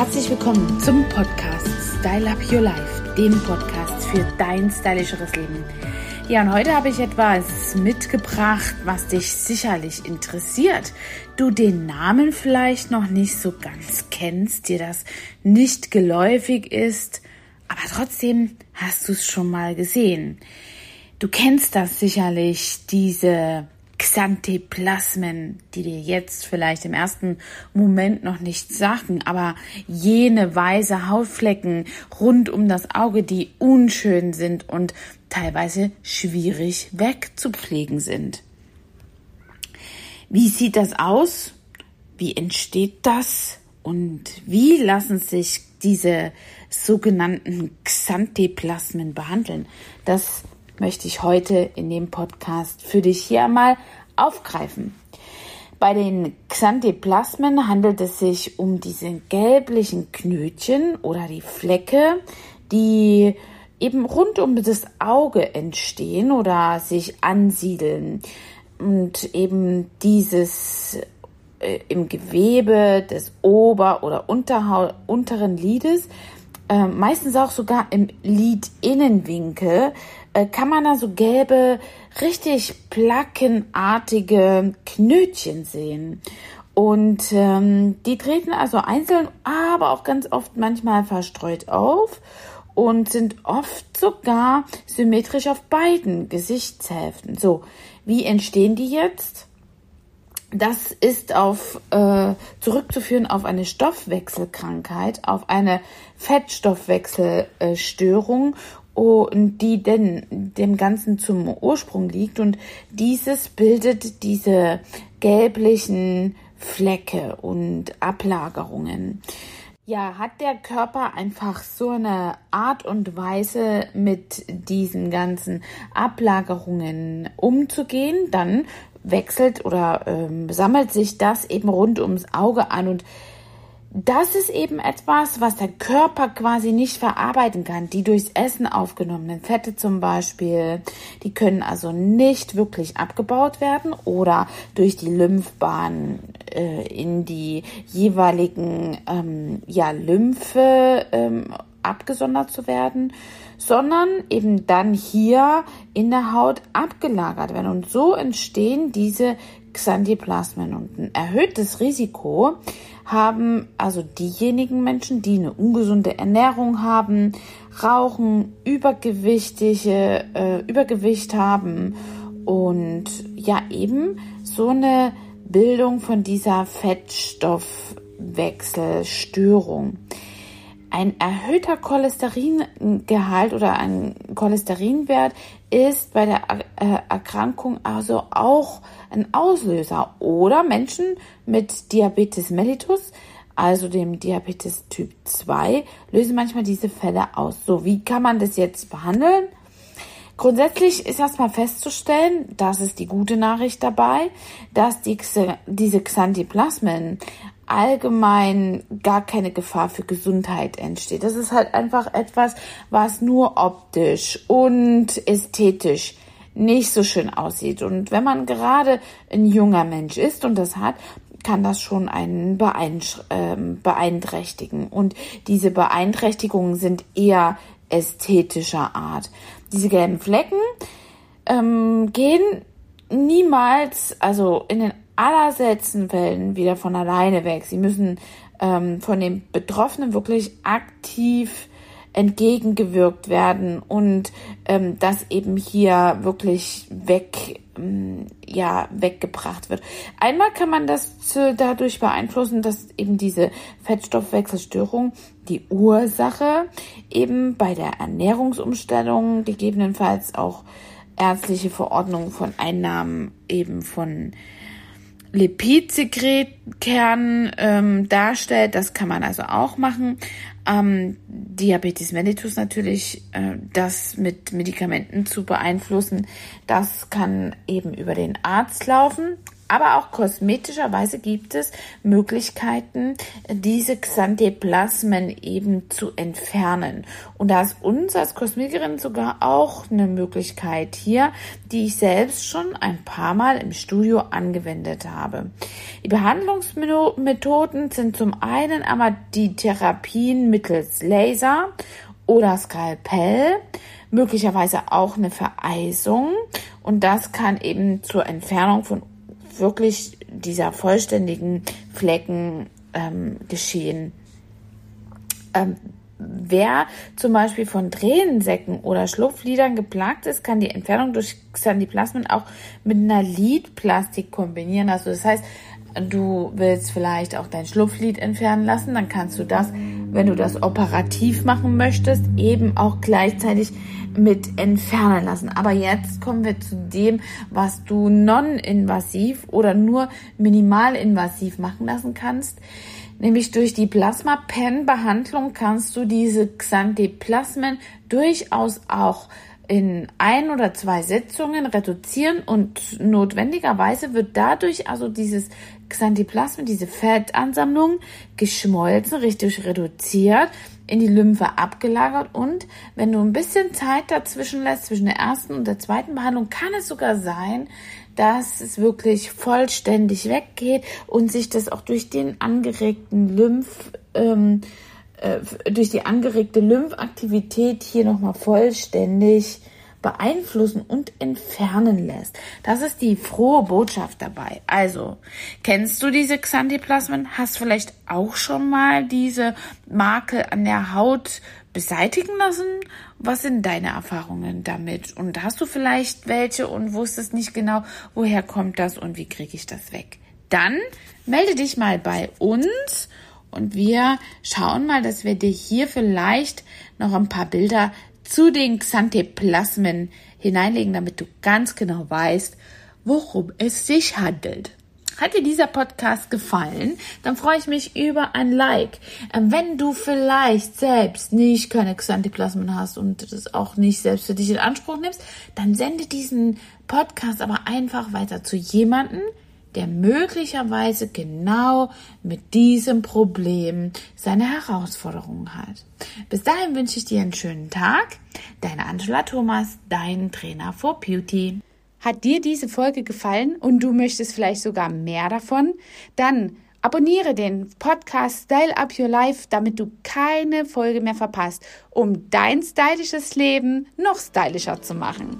herzlich willkommen zum Podcast Style Up Your Life, dem Podcast für dein stylischeres Leben. Ja, und heute habe ich etwas mitgebracht, was dich sicherlich interessiert. Du den Namen vielleicht noch nicht so ganz kennst, dir das nicht geläufig ist, aber trotzdem hast du es schon mal gesehen. Du kennst das sicherlich, diese Xantheplasmen, die dir jetzt vielleicht im ersten Moment noch nichts sagen, aber jene weiße Hautflecken rund um das Auge, die unschön sind und teilweise schwierig wegzupflegen sind. Wie sieht das aus? Wie entsteht das? Und wie lassen sich diese sogenannten Xantheplasmen behandeln? Das möchte ich heute in dem Podcast für dich hier einmal aufgreifen. Bei den Xantheplasmen handelt es sich um diese gelblichen Knötchen oder die Flecke, die eben rund um das Auge entstehen oder sich ansiedeln und eben dieses äh, im Gewebe des Ober- oder Unterha unteren Lides, äh, meistens auch sogar im Lidinnenwinkel, äh, kann man da so gelbe, richtig plackenartige Knötchen sehen. Und ähm, die treten also einzeln, aber auch ganz oft manchmal verstreut auf und sind oft sogar symmetrisch auf beiden Gesichtshälften. So, wie entstehen die jetzt? Das ist auf äh, zurückzuführen auf eine Stoffwechselkrankheit, auf eine Fettstoffwechselstörung und die denn dem Ganzen zum Ursprung liegt und dieses bildet diese gelblichen Flecke und Ablagerungen. Ja, hat der Körper einfach so eine Art und Weise mit diesen ganzen Ablagerungen umzugehen, dann wechselt oder ähm, sammelt sich das eben rund ums Auge an und das ist eben etwas, was der Körper quasi nicht verarbeiten kann. Die durchs Essen aufgenommenen Fette zum Beispiel, die können also nicht wirklich abgebaut werden oder durch die Lymphbahn äh, in die jeweiligen ähm, ja, Lymphe ähm, abgesondert zu werden, sondern eben dann hier in der Haut abgelagert werden. Und so entstehen diese Xanthiplasmen und ein erhöhtes Risiko haben also diejenigen Menschen, die eine ungesunde Ernährung haben, rauchen, übergewichtige, äh, Übergewicht haben und ja eben so eine Bildung von dieser Fettstoffwechselstörung. Ein erhöhter Cholesteringehalt oder ein Cholesterinwert ist bei der äh, Erkrankung also auch ein Auslöser. Oder Menschen mit Diabetes mellitus, also dem Diabetes Typ 2, lösen manchmal diese Fälle aus. So, wie kann man das jetzt behandeln? Grundsätzlich ist erstmal festzustellen, das ist die gute Nachricht dabei, dass die, diese Xanthiplasmen allgemein gar keine Gefahr für Gesundheit entsteht. Das ist halt einfach etwas, was nur optisch und ästhetisch nicht so schön aussieht. Und wenn man gerade ein junger Mensch ist und das hat, kann das schon einen ähm, beeinträchtigen. Und diese Beeinträchtigungen sind eher ästhetischer Art. Diese gelben Flecken ähm, gehen niemals, also in den allerseltensten Fällen wieder von alleine weg. Sie müssen ähm, von den Betroffenen wirklich aktiv entgegengewirkt werden und ähm, das eben hier wirklich weg ähm, ja weggebracht wird. Einmal kann man das zu, dadurch beeinflussen, dass eben diese Fettstoffwechselstörung die Ursache eben bei der Ernährungsumstellung gegebenenfalls auch ärztliche Verordnungen von Einnahmen eben von Lipidsekretkern ähm, darstellt. Das kann man also auch machen. Ähm, Diabetes mellitus natürlich, äh, das mit Medikamenten zu beeinflussen, das kann eben über den Arzt laufen. Aber auch kosmetischerweise gibt es Möglichkeiten, diese Xantheplasmen eben zu entfernen. Und da ist uns als Kosmetikerin sogar auch eine Möglichkeit hier, die ich selbst schon ein paar Mal im Studio angewendet habe. Die Behandlungsmethoden sind zum einen einmal die Therapien mittels Laser oder Skalpell, möglicherweise auch eine Vereisung und das kann eben zur Entfernung von wirklich dieser vollständigen Flecken ähm, geschehen. Ähm, wer zum Beispiel von Tränensäcken oder Schlupflidern geplagt ist, kann die Entfernung durch Xanthiplasmen auch mit einer Lidplastik kombinieren. Also das heißt, du willst vielleicht auch dein Schlupflid entfernen lassen, dann kannst du das, wenn du das operativ machen möchtest, eben auch gleichzeitig mit entfernen lassen. Aber jetzt kommen wir zu dem, was du non-invasiv oder nur minimal-invasiv machen lassen kannst. Nämlich durch die Plasma-Pen-Behandlung kannst du diese Xanthiplasmen durchaus auch in ein oder zwei Sitzungen reduzieren und notwendigerweise wird dadurch also dieses Xanthiplasma, diese Fettansammlung geschmolzen, richtig reduziert, in die Lymphe abgelagert und wenn du ein bisschen Zeit dazwischen lässt, zwischen der ersten und der zweiten Behandlung, kann es sogar sein, dass es wirklich vollständig weggeht und sich das auch durch den angeregten Lymph, ähm, äh, durch die angeregte Lymphaktivität hier nochmal vollständig beeinflussen und entfernen lässt. Das ist die frohe Botschaft dabei. Also, kennst du diese Xanthiplasmen? Hast vielleicht auch schon mal diese Makel an der Haut beseitigen lassen? Was sind deine Erfahrungen damit? Und hast du vielleicht welche und wusstest nicht genau, woher kommt das und wie kriege ich das weg? Dann melde dich mal bei uns und wir schauen mal, dass wir dir hier vielleicht noch ein paar Bilder zu den Xantheplasmen hineinlegen, damit du ganz genau weißt, worum es sich handelt. Hat dir dieser Podcast gefallen, dann freue ich mich über ein Like. Ähm, wenn du vielleicht selbst nicht keine Xanthiplasmen hast und das auch nicht selbst für dich in Anspruch nimmst, dann sende diesen Podcast aber einfach weiter zu jemanden, der möglicherweise genau mit diesem Problem seine Herausforderungen hat. Bis dahin wünsche ich dir einen schönen Tag. Deine Angela Thomas, dein Trainer for Beauty. Hat dir diese Folge gefallen und du möchtest vielleicht sogar mehr davon? Dann abonniere den Podcast Style Up Your Life, damit du keine Folge mehr verpasst, um dein stylisches Leben noch stylischer zu machen.